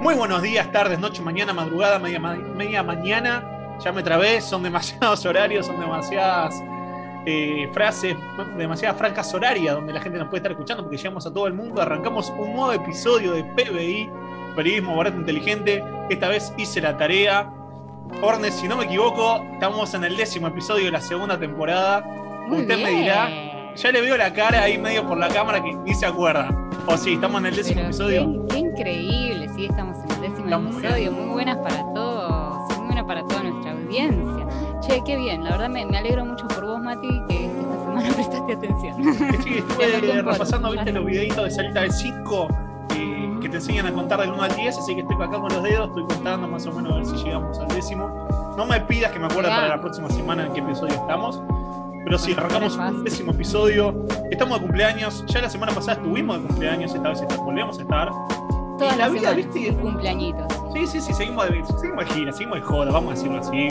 Muy buenos días, tardes, noche, mañana, madrugada, media, media mañana. Ya me trabé, son demasiados horarios, son demasiadas eh, frases, demasiadas francas horarias donde la gente nos puede estar escuchando porque llegamos a todo el mundo. Arrancamos un nuevo episodio de PBI, Periodismo Barato Inteligente. Esta vez hice la tarea. Orne, si no me equivoco, estamos en el décimo episodio de la segunda temporada. Usted me dirá, ya le veo la cara ahí medio por la cámara que ni se acuerda. O sí, estamos en el décimo episodio. Qué, increíble, sí, estamos en el décimo episodio. Muy, buenas para todos, muy buenas para toda nuestra audiencia. Che, qué bien, la verdad me, alegro mucho por vos, Mati, que esta semana prestaste atención. Sí, estuve repasando, viste, los videitos de salita de 5 eh, que te enseñan a contar del 1 al 10, así que estoy acá con los dedos, estoy contando más o menos a ver si llegamos al décimo. No me pidas que me acuerde para la próxima semana en qué episodio estamos. Pero sí, arrancamos un décimo episodio. Estamos de cumpleaños. Ya la semana pasada estuvimos de cumpleaños, esta vez volvemos a estar. Toda la, vida, ¿viste? Cumpleañitos. Sí, sí, sí, seguimos seguimos de gira, seguimos de joda, vamos a decirlo así.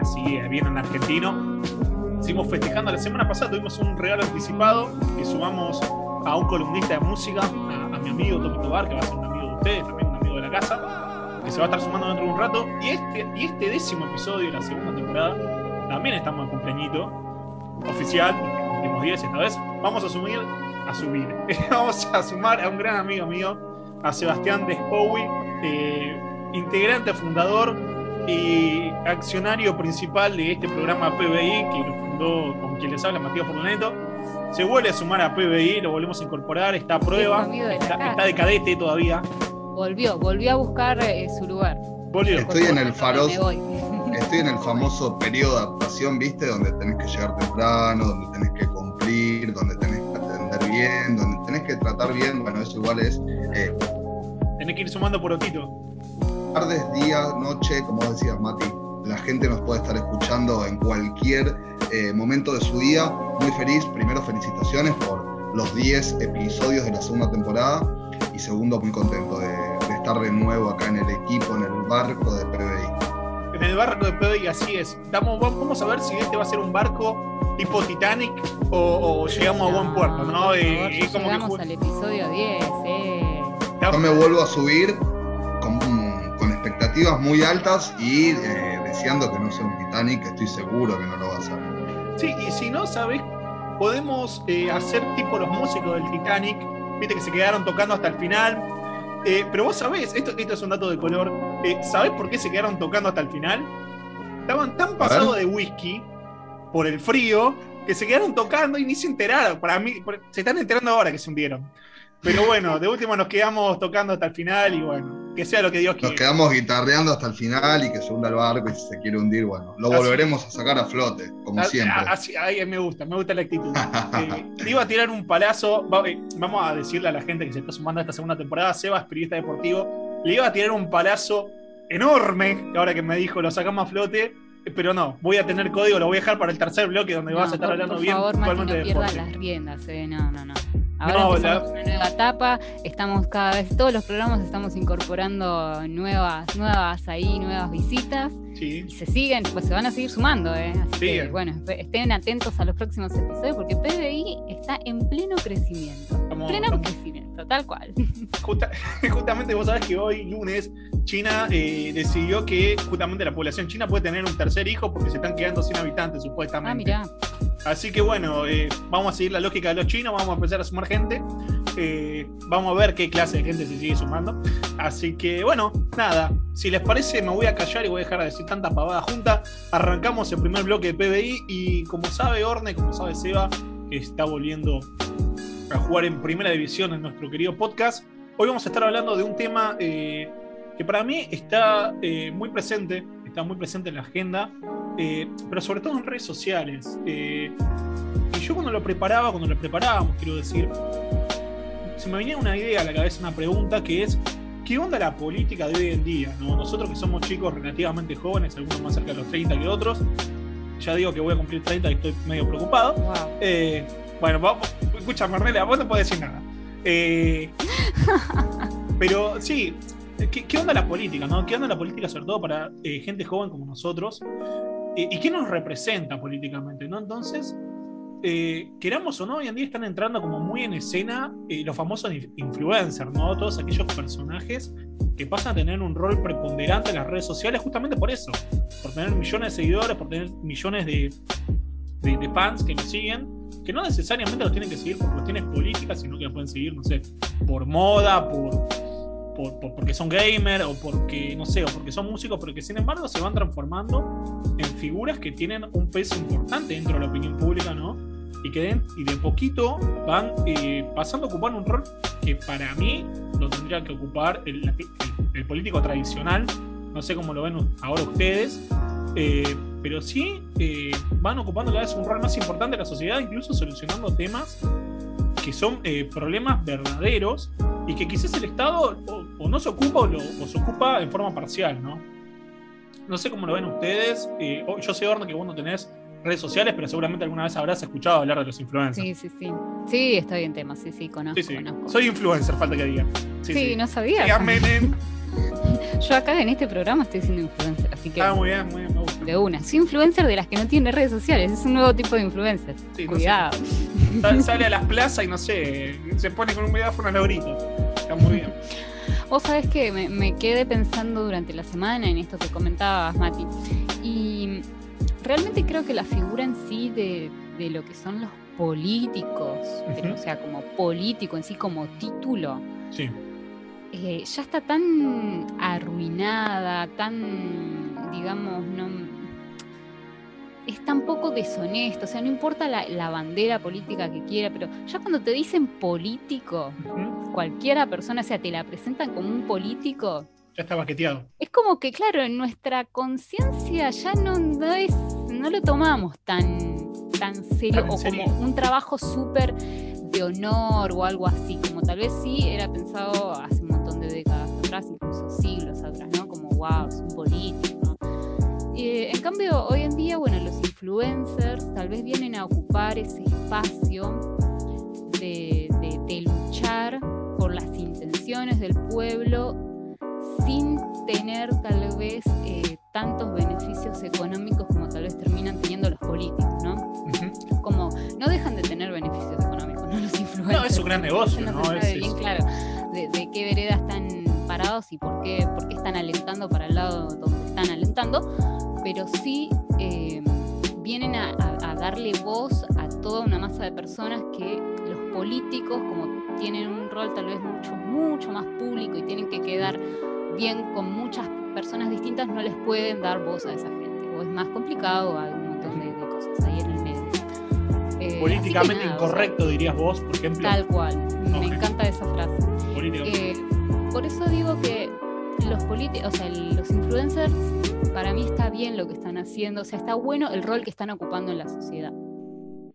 Así, eh, bien en argentino. Seguimos festejando. La semana pasada tuvimos un regalo anticipado que sumamos a un columnista de música, a, mi amigo Tomito Bar, que va a ser un amigo de ustedes, también un amigo de la casa, que se va a estar sumando dentro de un rato. Y este, y este décimo episodio de la segunda temporada también estamos de cumpleañito oficial, porque cumplimos 10 esta vez, vamos a subir, a subir, vamos a sumar a un gran amigo mío, a Sebastián Despowi, eh, integrante, fundador y accionario principal de este programa PBI, que lo fundó con quien les habla Matías Fortuneto. Se vuelve a sumar a PBI, lo volvemos a incorporar, está a prueba, está, de cadete todavía. Volvió, volvió a buscar eh, su lugar. Volvió. Estoy en el faro estoy en el famoso periodo de adaptación, ¿viste? Donde tenés que llegar temprano, donde tenés que cumplir, donde tenés que atender bien, donde tenés que tratar bien. Bueno, eso igual es. Eh, tenés que ir sumando por otito. Tardes, días, noche, como decías, Mati. La gente nos puede estar escuchando en cualquier eh, momento de su día. Muy feliz. Primero, felicitaciones por los 10 episodios de la segunda temporada. Y segundo, muy contento de, de estar de nuevo acá en el equipo, en el barco de PBI en el barco de y así es. Vamos, vamos a ver si este va a ser un barco tipo Titanic o, llegamos a buen puerto, ¿no? y, como llegamos al episodio 10, eh. Yo me vuelvo a subir con, con expectativas muy altas y eh, deseando que no sea un Titanic, estoy seguro que no lo va a ser. Sí, y si no, ¿sabes? Podemos eh, hacer tipo los músicos del Titanic, viste que se quedaron tocando hasta el final, eh, pero vos sabés, esto, esto es un dato de color, ¿sabés por qué se quedaron tocando hasta el final? Estaban tan pasados de whisky por el frío que se quedaron tocando y ni se enteraron. Para mí, se están enterando ahora que se hundieron. Pero bueno, de último nos quedamos tocando hasta el final y bueno, que sea lo que Dios quiera. Nos quedamos guitarreando hasta el final y que se hunda el barco y si se quiere hundir, bueno, lo volveremos a sacar a flote, como siempre. Así, ahí me gusta, me gusta la actitud. eh, iba a tirar un palazo, eh, vamos a decirle a la gente que se está sumando a esta segunda temporada, Sebas, periodista deportivo, le iba a tirar un palazo enorme, ahora que me dijo, lo sacamos a flote, pero no, voy a tener código, lo voy a dejar para el tercer bloque donde vas a estar hablando por bien. Mati, no pierdas las riendas, eh, no, no, no. Ahora no, empezamos una nueva etapa, estamos cada vez, todos los programas estamos incorporando nuevas, nuevas ahí, nuevas visitas. Sí. Y se siguen, pues se van a seguir sumando, ¿eh? Así que, bueno, estén atentos a los próximos episodios porque PBI está en pleno crecimiento. pleno crecimiento, tal cual. justamente vos sabés que hoy, lunes, China eh, decidió que justamente la población china puede tener un tercer hijo porque se están quedando sin habitantes, supuestamente. Ah, mira. Así que bueno, eh, vamos a seguir la lógica de los chinos, vamos a empezar a sumar gente. Eh, vamos a ver qué clase de gente se sigue sumando. Así que bueno, nada, si les parece me voy a callar y voy a dejar de decir tanta pavada junta. Arrancamos el primer bloque de PBI y como sabe Orne, como sabe Seba, que está volviendo a jugar en primera división en nuestro querido podcast, hoy vamos a estar hablando de un tema eh, que para mí está muy presente, está muy presente en la agenda eh, pero sobre todo en redes sociales. Eh, y yo cuando lo preparaba, cuando lo preparábamos, quiero decir, se me venía una idea a la cabeza, una pregunta que es, ¿qué onda la política de hoy en día? Nosotros que somos chicos relativamente jóvenes, algunos más cerca de los 30 que otros, ya digo que voy a cumplir 30 y estoy medio preocupado. Eh, bueno, vamos, escucha Marnela, vos no podés decir nada. pero sí, ¿qué, onda la política? ¿no? ¿Qué onda la política sobre todo para gente joven como nosotros? ¿Y, qué nos representa políticamente? ¿no? Entonces, eh, queramos o no, hoy en día están entrando como muy en escena eh, los famosos influencers, ¿no? Todos aquellos personajes que pasan a tener un rol preponderante en las redes sociales justamente por eso, por tener millones de seguidores, por tener millones de, de, fans que nos siguen, que no necesariamente los tienen que seguir por cuestiones políticas, sino que los pueden seguir, no sé, por moda, por, porque son gamers o porque, no sé, o porque son músicos, pero que sin embargo se van transformando en figuras que tienen un peso importante dentro de la opinión pública, ¿no? Y que y de poquito van eh, pasando a ocupar un rol que para mí lo tendría que ocupar el, político tradicional. No sé cómo lo ven ahora ustedes, eh, pero sí eh, van ocupando cada vez un rol más importante en la sociedad, incluso solucionando temas que son problemas verdaderos y que quizás el Estado o, no se ocupa o, se ocupa en forma parcial, ¿no? No sé cómo lo ven ustedes. Eh, yo sé, Orno, que vos no tenés redes sociales, pero seguramente alguna vez habrás escuchado hablar de los influencers. Sí, sí, sí. Sí, estoy en tema, sí, sí, conozco. Sí, sí. Soy influencer, falta que diga. Sí, no sabía. Yo acá en este programa estoy siendo influencer, así que. Ah, muy bien, muy bien, me gusta. De una. Soy influencer de las que no tienen redes sociales, es un nuevo tipo de influencer. Cuidado. Sale a las plazas y no sé, se pone con un megáfono a la horita. Está muy bien. Vos sabés que me, quedé pensando durante la semana en esto que comentabas, Mati. Y realmente creo que la figura en sí de, lo que son los políticos, o sea, como político en sí, como título, eh, ya está tan arruinada, tan, digamos, no es tan poco deshonesto, o sea, no importa la, bandera política que quiera, pero ya cuando te dicen político, cualquiera persona, o sea, te la presentan como un político. Ya está baqueteado. Es como que, claro, en nuestra conciencia ya no, es, no lo tomamos tan, tan serio o como un trabajo súper de honor o algo así, como tal vez sí era pensado hace un montón de décadas atrás, incluso siglos atrás, ¿no? Como, wow, es un político eh, en cambio, hoy en día, bueno, los influencers tal vez vienen a ocupar ese espacio de, luchar por las intenciones del pueblo sin tener tal vez eh, tantos beneficios económicos como tal vez terminan teniendo los políticos, ¿no? Como no dejan de tener beneficios económicos, ¿no? Los influencers. No, es un gran negocio, ¿no? ¿no? Es, bien claro de, qué vereda están parados y por qué, por qué están alentando para el lado donde están alentando pero sí eh, vienen a, darle voz a toda una masa de personas que los políticos, como tienen un rol tal vez mucho, mucho más público y tienen que quedar bien con muchas personas distintas, no les pueden dar voz a esa gente. O es más complicado, hay un montón de, cosas ahí en el medio. Eh, Políticamente incorrecto, dirías vos, por ejemplo. Tal cual, me encanta esa frase. Eh, por eso digo que los políticos, o sea, los influencers para mí está bien lo que están haciendo, o sea, está bueno el rol que están ocupando en la sociedad.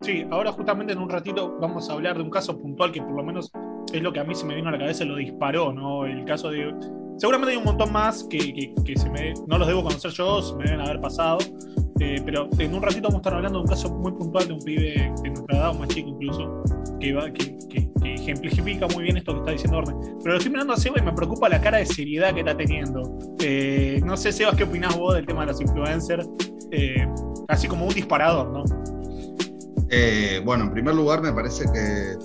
Sí, ahora justamente en un ratito vamos a hablar de un caso puntual que por lo menos es lo que a mí se me vino a la cabeza lo disparó, ¿no? El caso de... Seguramente hay un montón más que, se me, no los debo conocer yo, se me deben haber pasado, eh, pero en un ratito vamos a estar hablando de un caso muy puntual de un pibe de nuestra edad, más chico incluso, que, va, que, ejemplifica muy bien esto que está diciendo Orne. Pero lo estoy mirando a Seba y me preocupa la cara de seriedad que está teniendo. Eh, no sé, Sebas, ¿qué opinás vos del tema de los influencers? Eh, así como un disparador, ¿no? Bueno, en primer lugar me parece que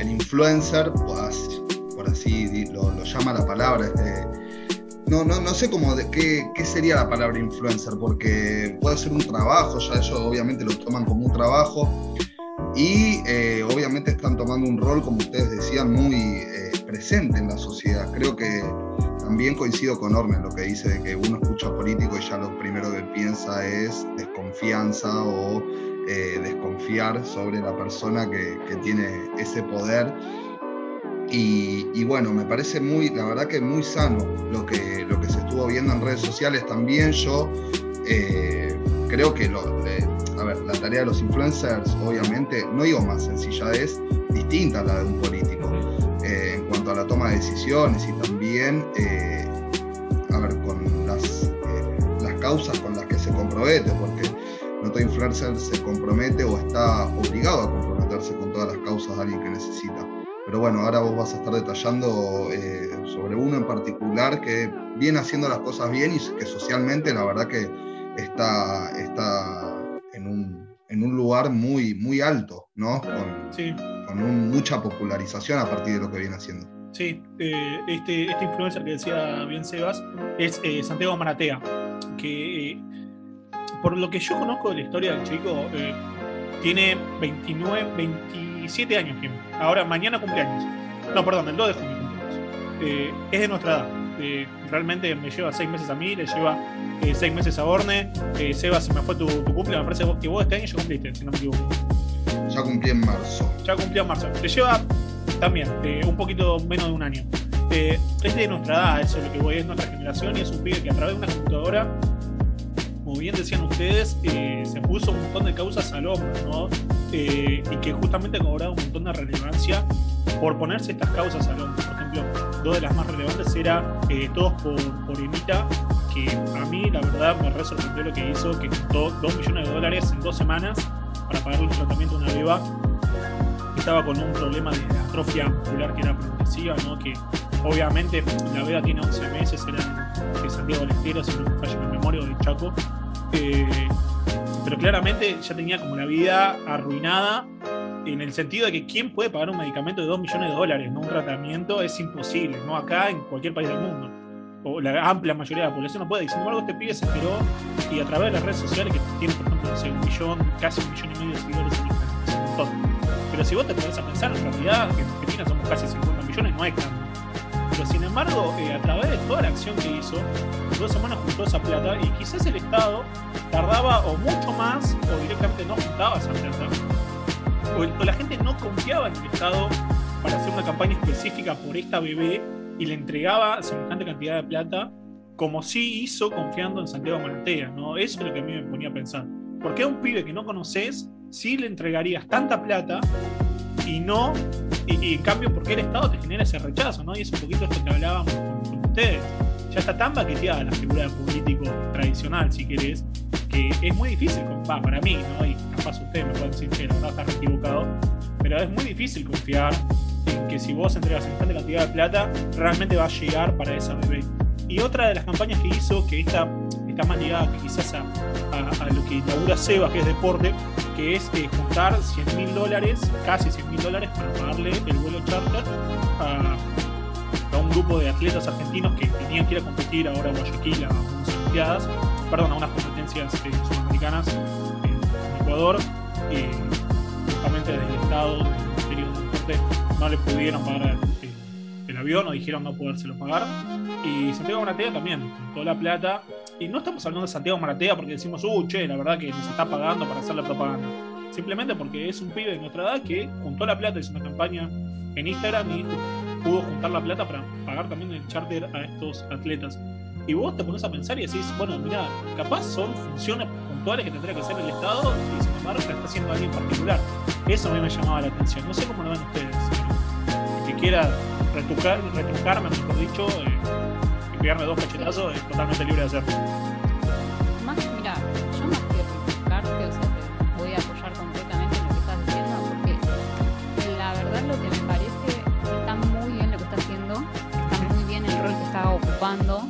el, influencer, por así lo, llama la palabra, este, no, no, no sé cómo de, qué, qué, sería la palabra influencer, porque puede ser un trabajo, ya ellos obviamente lo toman como un trabajo, y eh, obviamente están tomando un rol, como ustedes decían, muy eh, presente en la sociedad. Creo que también coincido con Orme en lo que dice de que uno escucha político y ya lo primero que piensa es desconfianza o eh, desconfiar sobre la persona que, tiene ese poder. Y, bueno, me parece muy, la verdad que muy sano lo que, lo que se estuvo viendo en redes sociales también. Yo creo que lo, a ver, la tarea de los influencers, obviamente, no digo más sencilla, es distinta a la de un político. Eh, en cuanto a la toma de decisiones y también, eh, a ver, con las, eh, las causas con las que se compromete, porque no todo influencer se compromete o está obligado a comprometerse con todas las causas de alguien que necesita. Pero bueno, ahora vos vas a estar detallando sobre uno en particular que viene haciendo las cosas bien y que socialmente la verdad que está, está en un lugar muy, muy alto, ¿no? Con, sí. con mucha popularización a partir de lo que viene haciendo. Sí, eh, este, este influencer que decía bien Sebas es eh, Santiago Maratea, que eh, por lo que yo conozco de la historia del chico, tiene 29, 27 años. Ahora, mañana cumpleaños. No, perdón, el 2 de junio cumpleaños. es de nuestra edad. realmente me lleva 6 meses a mí, le lleva 6 meses a Orne. Sebas, se me fue tu, tu cumple, me parece que vos este año ya cumpliste, si no me equivoco. Ya cumplí en marzo. Ya cumplí en marzo. Le lleva también, un poquito menos de un año. Eh, es de nuestra edad, eso es lo que voy, es nuestra generación y es un pibe que a través de una computadora, como bien decían ustedes, eh, se puso un montón de causas al hombro, ¿no? Eh, y que justamente ha cobrado un montón de relevancia por ponerse estas causas al hombro. Por ejemplo, dos de las más relevantes era Todos por, por Emita, que a mí la verdad me re sorprendió lo que hizo, que costó 2 millones de dólares en dos semanas para pagarle un tratamiento a una beba estaba con un problema de atrofia muscular que era progresiva, ¿no? que obviamente la veda tiene 11 meses, era de Santiago del Estero, si no me falla la memoria, de Chaco. Eh, claramente ya tenía como la vida arruinada en el sentido de que quién puede pagar un medicamento de 2 millones de dólares, ¿no? Un tratamiento es imposible, ¿no? Acá en cualquier país del mundo. O la amplia mayoría de la población no puede. Y sin embargo, este pibe se enteró y a través de las redes sociales, que tiene, por ejemplo, un millón, casi un millón y medio de seguidores en Instagram, pero si vos te pones a pensar, en realidad, en Argentina somos casi 50 millones, no es tanto. Pero sin embargo, eh, a través de toda la acción que hizo, en dos semanas juntó esa plata y quizás el Estado tardaba o mucho más o directamente no juntaba esa plata. O, la gente no confiaba en el Estado para hacer una campaña específica por esta bebé y le entregaba semejante cantidad de plata como sí hizo confiando en Santiago Maratea, ¿no? Eso es lo que a mí me ponía a pensar. ¿Por qué a un pibe que no conoces sí le entregarías tanta plata y no, y, en cambio, porque el Estado te genera ese rechazo, ¿no? Y es un poquito esto que hablábamos con, ustedes. Ya está tan baqueteada la figura del político tradicional, si querés, que es muy difícil, para mí, ¿no? Y capaz ustedes me pueden decir que la verdad está equivocado, pero es muy difícil confiar en que si vos entregas semejante cantidad de plata, realmente va a llegar para esa bebé. Y otra de las campañas que hizo, que esta está más ligada que quizás a, lo que inaugura Sebas, que es deporte, que es eh, juntar 100 mil dólares, casi 100 mil dólares, para pagarle el vuelo charter a, un grupo de atletas argentinos que tenían que ir a competir ahora a Guayaquil a unas Olimpiadas, perdón, a unas competencias eh, sudamericanas en, Ecuador. y justamente desde el Estado, del Ministerio de Deporte, no le pudieron pagar el, avión o dijeron no podérselo pagar. Y Santiago Maratea también, toda la plata. Y no estamos hablando de Santiago Maratea porque decimos, uh, che, la verdad que nos está pagando para hacer la propaganda. Simplemente porque es un pibe de nuestra edad que juntó la plata, hizo una campaña en Instagram y pudo juntar la plata para pagar también el charter a estos atletas. Y vos te pones a pensar y decís, bueno, mira, capaz son funciones puntuales que tendría que hacer el Estado y sin embargo la está haciendo alguien particular. Eso a mí me llamaba la atención. No sé cómo lo ven ustedes. El que quiera retrucar, retrucarme, mejor dicho, eh, pegarme dos cachetazos, es totalmente libre de hacerlo. Más, mira, yo más que retrucarte, o sea, te voy a apoyar completamente en lo que estás diciendo, porque la verdad lo que me parece está muy bien lo que está haciendo, está muy bien el rol que está ocupando,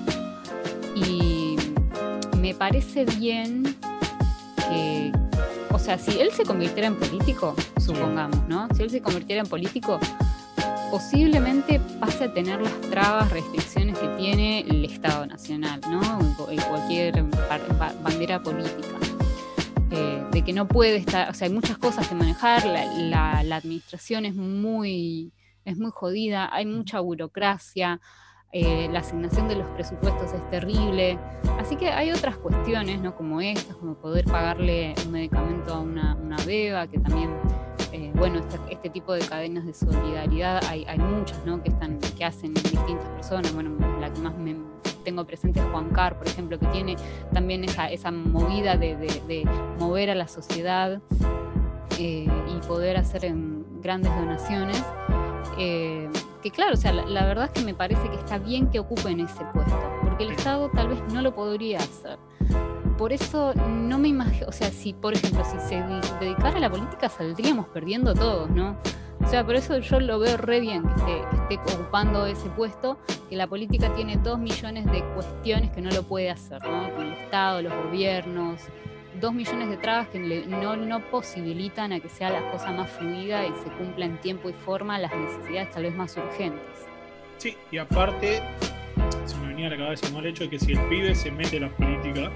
y me parece bien que, o sea, si él se convirtiera en político, supongamos, ¿no? Si él se convirtiera en político, posiblemente pase a tener las trabas, restricciones que tiene el Estado Nacional, ¿no? cualquier bandera política. Eh, de que no puede estar, o sea, hay muchas cosas que manejar, la, administración es muy, es muy jodida, hay mucha burocracia, eh, la asignación de los presupuestos es terrible, así que hay otras cuestiones, ¿no? Como estas, como poder pagarle un medicamento a una, una beba, que también eh, bueno, este, este, tipo de cadenas de solidaridad hay, muchas, ¿no? Que, están, que hacen distintas personas. Bueno, la que más me tengo presente es Juan Car, por ejemplo, que tiene también esa, esa movida de, mover a la sociedad eh, y poder hacer grandes donaciones. Eh, que claro, o sea, la, la, verdad es que me parece que está bien que ocupen ese puesto, porque el Estado tal vez no lo podría hacer por eso no me imagino, o sea, si por ejemplo, si se dedicara a la política saldríamos perdiendo todos, ¿no? O sea, por eso yo lo veo re bien que esté, ocupando ese puesto, que la política tiene dos millones de cuestiones que no lo puede hacer, ¿no? Con el Estado, los gobiernos, dos millones de trabas que no, no posibilitan a que sea la cosa más fluida y se cumpla en tiempo y forma las necesidades tal vez más urgentes. Sí, y aparte, se me venía a la cabeza el hecho de que si el pibe se mete en la política,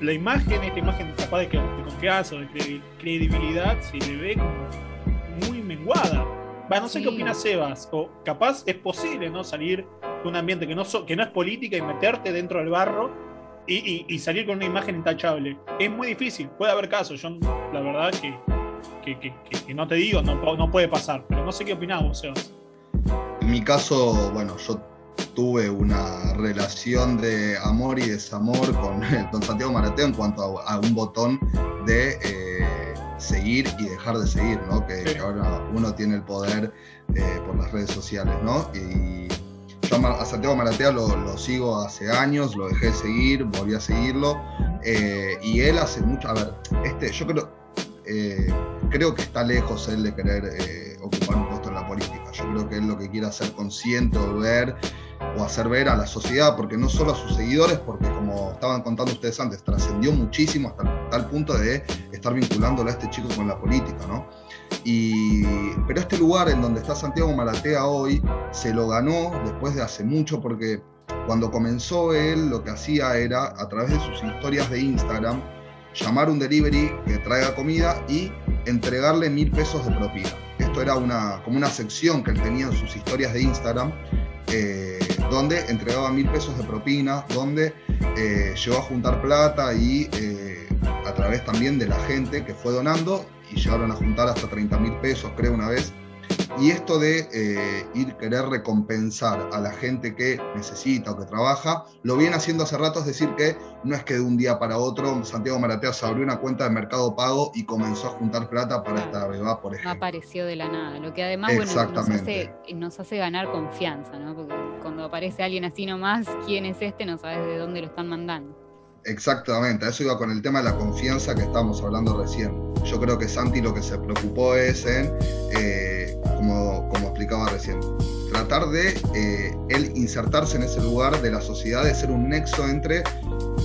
la imagen, esta imagen capaz de, de confianza o de credibilidad, se le ve como muy menguada. Va, no sé qué opina Sebas, o capaz es posible, ¿no? Salir de un ambiente que no, que no es política y meterte dentro del barro y, salir con una imagen intachable. Es muy difícil, puede haber casos, yo la verdad que, que, no te digo, no, no, puede pasar, pero no sé qué opinás vos, Sebas. En mi caso, bueno, yo tuve una relación de amor y desamor con don Santiago Marateo en cuanto a, un botón de eh, seguir y dejar de seguir, ¿no? Que, ahora uno tiene el poder eh, por las redes sociales, ¿no? Y yo a Santiago Maratea lo, sigo hace años, lo dejé de seguir, volví a seguirlo. Eh, y él hace mucho. A ver, este, yo creo, eh, creo que está lejos él de querer eh, ocupar un puesto en la política. Yo creo que él lo que quiere hacer consciente o ver o hacer ver a la sociedad, porque no solo a sus seguidores, porque como estaban contando ustedes antes, trascendió muchísimo hasta tal punto de estar vinculándolo a este chico con la política, ¿no? Y, pero este lugar en donde está Santiago Maratea hoy se lo ganó después de hace mucho porque cuando comenzó él lo que hacía era a través de sus historias de Instagram llamar un delivery que traiga comida y entregarle mil pesos de propina. Esto era una, como una sección que él tenía en sus historias de Instagram eh, donde entregaba mil pesos de propina, donde eh, llegó a juntar plata y eh, a través también de la gente que fue donando y llegaron a juntar hasta 30 mil pesos, creo, una vez. Y esto de eh, ir querer recompensar a la gente que necesita o que trabaja, lo viene haciendo hace rato, es decir, que no es que de un día para otro Santiago Maratea se abrió una cuenta de Mercado Pago y comenzó a juntar plata para esta beba, por ejemplo. No apareció de la nada, lo que además bueno, nos, hace, nos hace ganar confianza, ¿no? Porque cuando aparece alguien así nomás, quién es este, no sabes de dónde lo están mandando. Exactamente, eso iba con el tema de la confianza que estábamos hablando recién. Yo creo que Santi lo que se preocupó es en, eh, como, como, explicaba recién, tratar de eh, él insertarse en ese lugar de la sociedad, de ser un nexo entre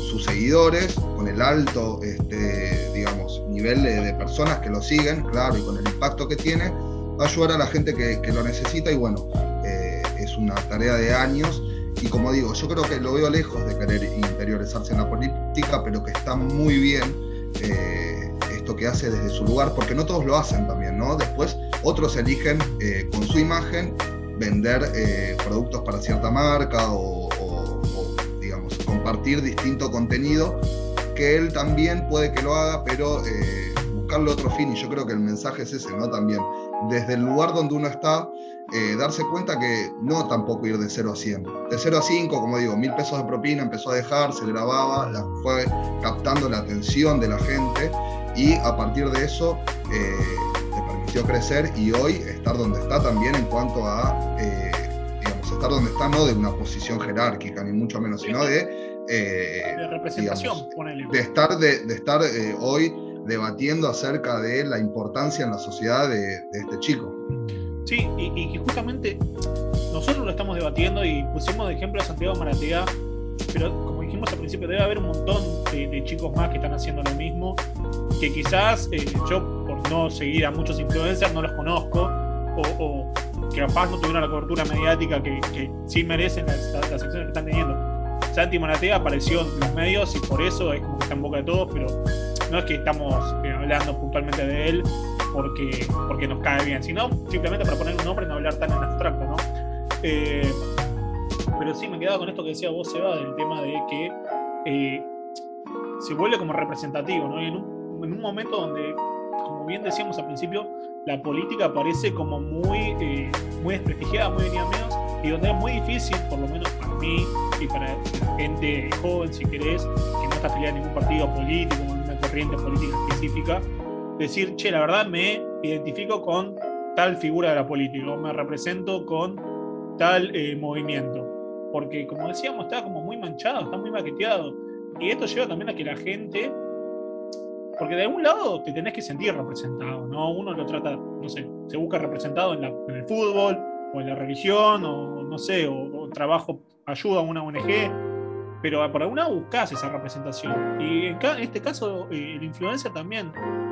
sus seguidores, con el alto, este, digamos, nivel de, personas que lo siguen, claro, y con el impacto que tiene, ayudar a la gente que, que lo necesita y bueno, eh, es una tarea de años y como digo, yo creo que lo veo lejos de querer interiorizarse en la política, pero que está muy bien eh, esto que hace desde su lugar, porque no todos lo hacen también, ¿no? Después otros eligen eh, con su imagen vender eh, productos para cierta marca o, digamos, compartir distinto contenido, que él también puede que lo haga, pero buscarle otro fin, y yo creo que el mensaje es ese, ¿no? También, desde el lugar donde uno está, eh, darse cuenta que no tampoco ir de 0 a 100. De 0 a 5, como digo, mil pesos de propina, empezó a dejar, se grababa, fue captando la atención de la gente y a partir de eso eh, permitió crecer y hoy estar donde está también en cuanto a, eh, digamos, estar donde está no de una posición jerárquica, ni mucho menos, sino de... de representación, de estar, de, de estar hoy debatiendo acerca de la importancia en la sociedad de, de este chico. Sí, y, que justamente nosotros lo estamos debatiendo y pusimos de ejemplo a Santiago Maratea, pero como dijimos al principio, debe haber un montón de, chicos más que están haciendo lo mismo, que quizás eh, yo, no seguir a muchos influencers, no los conozco, o, que capaz no tuvieron la cobertura mediática que, sí merecen las, las, acciones que están teniendo. Santi apareció en los medios y por eso es como que está en boca de todos, pero no es que estamos eh, hablando puntualmente de él porque, porque nos cae bien, sino simplemente para poner un nombre y no hablar tan en abstracto, ¿no? Eh, pero sí, me quedaba con esto que decía vos, Seba, del tema de que eh, se vuelve como representativo, ¿no? Y en un, momento donde, como bien decíamos al principio, la política parece como muy, eh, muy desprestigiada, muy venida menos, y donde es muy difícil, por lo menos para mí y para gente joven, si querés, que no está afiliada a ningún partido político, en una corriente política específica, decir, che, la verdad me identifico con tal figura de la política, o me represento con tal eh, movimiento. Porque, como decíamos, está como muy manchado, está muy maqueteado. Y esto lleva también a que la gente. Porque de algún lado te tenés que sentir representado, ¿no? Uno lo trata, no sé, se busca representado en, el fútbol, o en la religión, o no sé, o, trabajo, ayuda a una ONG. pero por alguna buscas esa representación. Y en, este caso, eh, el influencer también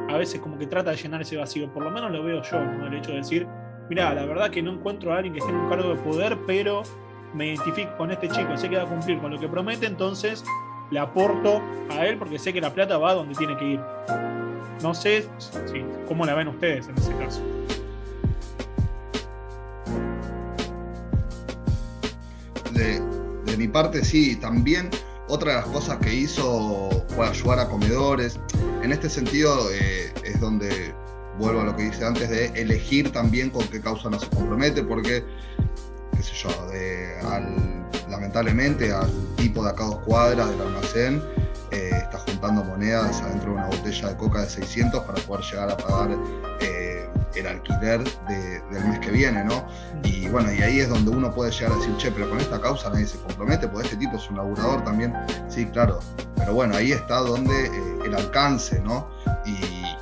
a veces como que trata de llenar ese vacío, por lo menos lo veo yo, ¿no? el hecho de decir, mira, la verdad que no encuentro a alguien que esté en un cargo de poder, pero me identifico con este chico, sé que va a cumplir con lo que promete, entonces le aporto a él porque sé que la plata va donde tiene que ir. No sé cómo la ven ustedes en ese caso. De, mi parte, sí, también otra de las cosas que hizo fue ayudar a comedores. En este sentido eh, es donde vuelvo a lo que dice antes de elegir también con qué causa no se compromete, porque, qué sé yo, lamentablemente al tipo de acá dos cuadras del almacén eh, está juntando monedas adentro de una botella de coca de 600 para poder llegar a pagar eh, el alquiler del mes que viene, ¿no? Y bueno, y ahí es donde uno puede llegar a decir, che, pero con esta causa nadie se compromete, porque este tipo es un laburador también. Sí, claro, pero bueno, ahí está donde eh, el alcance, ¿no?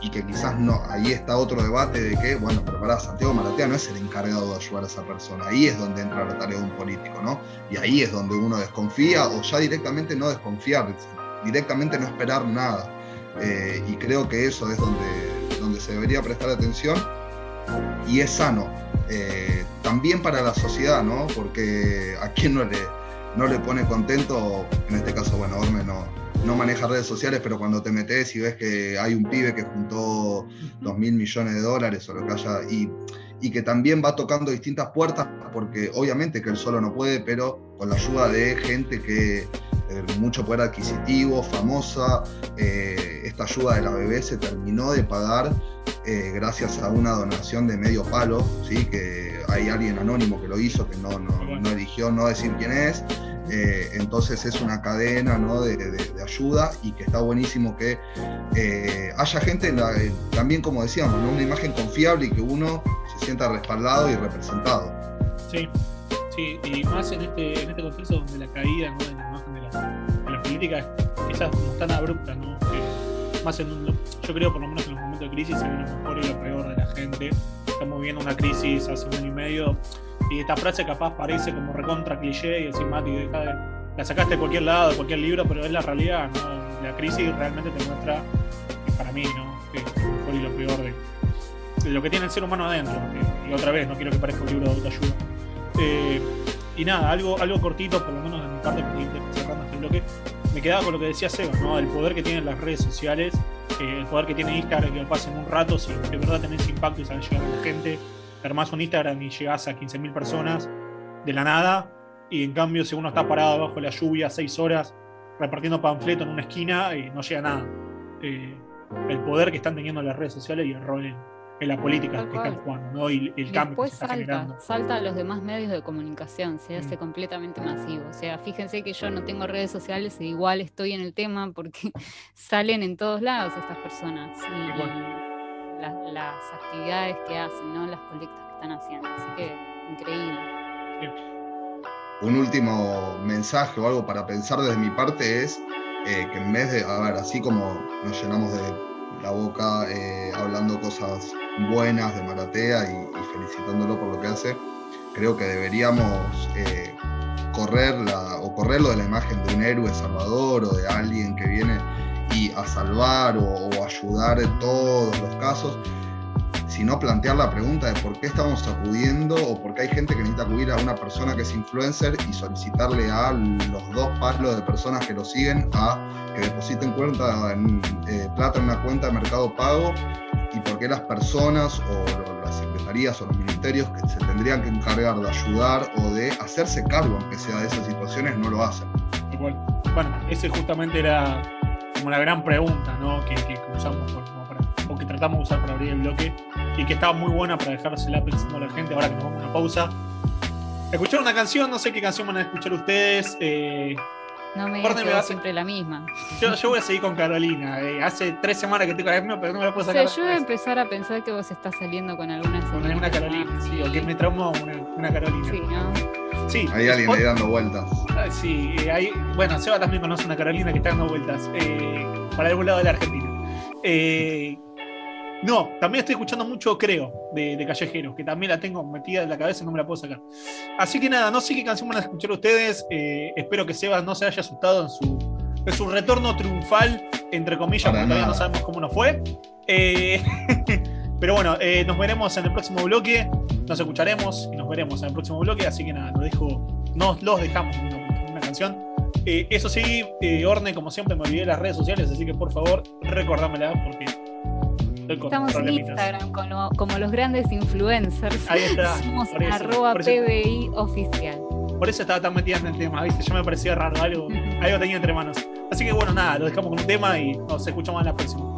Y, que quizás no, ahí está otro debate de que, bueno, pero para Santiago Maratea no es el encargado de ayudar a esa persona, ahí es donde entra la tarea de un político, ¿no? Y ahí es donde uno desconfía o ya directamente no desconfiar, directamente no esperar nada. Eh, y creo que eso es donde, donde se debería prestar atención y es sano. Eh, también para la sociedad, ¿no? Porque a quien no le, no le pone contento, en este caso, bueno, Orme no, no maneja redes sociales, pero cuando te metes y ves que hay un pibe que juntó dos mil millones de dólares o lo que haya, y, y que también va tocando distintas puertas, porque obviamente que él solo no puede, pero con la ayuda de gente que eh, mucho poder adquisitivo, famosa. Eh, esta ayuda de la BB se terminó de pagar eh, gracias a una donación de medio palo, ¿sí? que hay alguien anónimo que lo hizo, que no, no, eligió no decir quién es. Entonces es una cadena ¿no? de, ayuda y que está buenísimo que haya gente, también como decíamos, una imagen confiable y que uno se sienta respaldado y representado. Sí, sí, y más en este, en este contexto donde la caída ¿no? de la imagen de la, política es como tan abrupta, ¿no? más en yo creo por lo menos en los momentos de crisis se ve lo mejor y lo peor de la gente. Estamos viviendo una crisis hace un año y medio y esta frase capaz parece como recontra cliché y decir, Mati, deja de, la sacaste de cualquier lado, de cualquier libro, pero es la realidad, ¿no? La crisis realmente te muestra, para mí, ¿no? Que lo mejor y lo peor de, lo que tiene el ser humano adentro. y otra vez, no quiero que parezca un libro de autoayuda. Eh, y nada, algo, algo cortito, por lo menos de mi parte, cerrando este bloque, me quedaba con lo que decía Seba, ¿no? El poder que tienen las redes sociales, eh, el poder que tiene Instagram, que lo pasen un rato, si de verdad tenés impacto y sabes llegar a la gente, armás un Instagram y llegás a 15.000 personas de la nada, y en cambio, si uno está parado bajo la lluvia seis horas repartiendo panfleto en una esquina, y eh, no llega nada. el poder que están teniendo las redes sociales y el rol en, en la política que están jugando, ¿no? Y el cambio que se está salta, salta a los demás medios de comunicación, se hace mm. completamente masivo. O sea, fíjense que yo no tengo redes sociales e igual estoy en el tema porque salen en todos lados estas personas y, las actividades que hacen, ¿no? Las colectas que están haciendo. Así que increíble. Un último mensaje o algo para pensar desde mi parte es eh, que en vez de, a ver, así como nos llenamos de la boca eh, hablando cosas buenas de Maratea y, felicitándolo por lo que hace, creo que deberíamos eh, correr o correrlo de la imagen de un héroe salvador o de alguien que viene y a salvar o, ayudar en todos los casos, sino plantear la pregunta de por qué estamos acudiendo o por qué hay gente que necesita acudir a una persona que es influencer y solicitarle a los dos palos de personas que lo siguen a que depositen cuenta en, eh, plata en una cuenta de mercado pago y por qué las personas o las secretarías o los ministerios que se tendrían que encargar de ayudar o de hacerse cargo, aunque sea de esas situaciones, no lo hacen. Bueno, ese justamente era como la gran pregunta ¿no? que, usamos o que tratamos de usar para abrir el bloque y que estaba muy buena para dejársela pensando a la gente ahora que nos vamos a una pausa. Escuchar una canción, no sé qué canción van a escuchar ustedes. Eh, no me digas siempre la misma. Yo, yo, voy a seguir con Carolina. Eh, hace tres semanas que estoy con la misma, pero no me la puedo sacar. O sea, yo voy a empezar a pensar que vos estás saliendo con alguna Con alguna Carolina, sí, o que me traumó una, una Carolina. Sí, ¿no? Sí. Hay alguien ahí dando vueltas. Ah, sí, eh, hay, bueno, Seba también conoce una Carolina que está dando vueltas eh, para algún lado de la Argentina. No, también estoy escuchando mucho Creo de, Callejeros, que también la tengo metida en la cabeza y no me la puedo sacar. Así que nada, no sé qué canción van a escuchar ustedes. Eh, espero que Sebas no se haya asustado en su, en su retorno triunfal, entre comillas, porque todavía no sabemos cómo nos fue. Eh, pero bueno, eh, nos veremos en el próximo bloque. Nos escucharemos y nos veremos en el próximo bloque. Así que nada, lo dejo, nos los dejamos una, una canción. eso sí, Orne, como siempre, me olvidé las redes sociales, así que por favor, recordámela porque Estamos en Instagram como, los grandes influencers. Ahí está. Somos arroba PBI oficial. Por eso estaba tan metida en el tema, ¿viste? Ya me parecía raro, algo, algo tenía entre manos. Así que bueno, nada, lo dejamos con un tema y nos escuchamos en la próxima.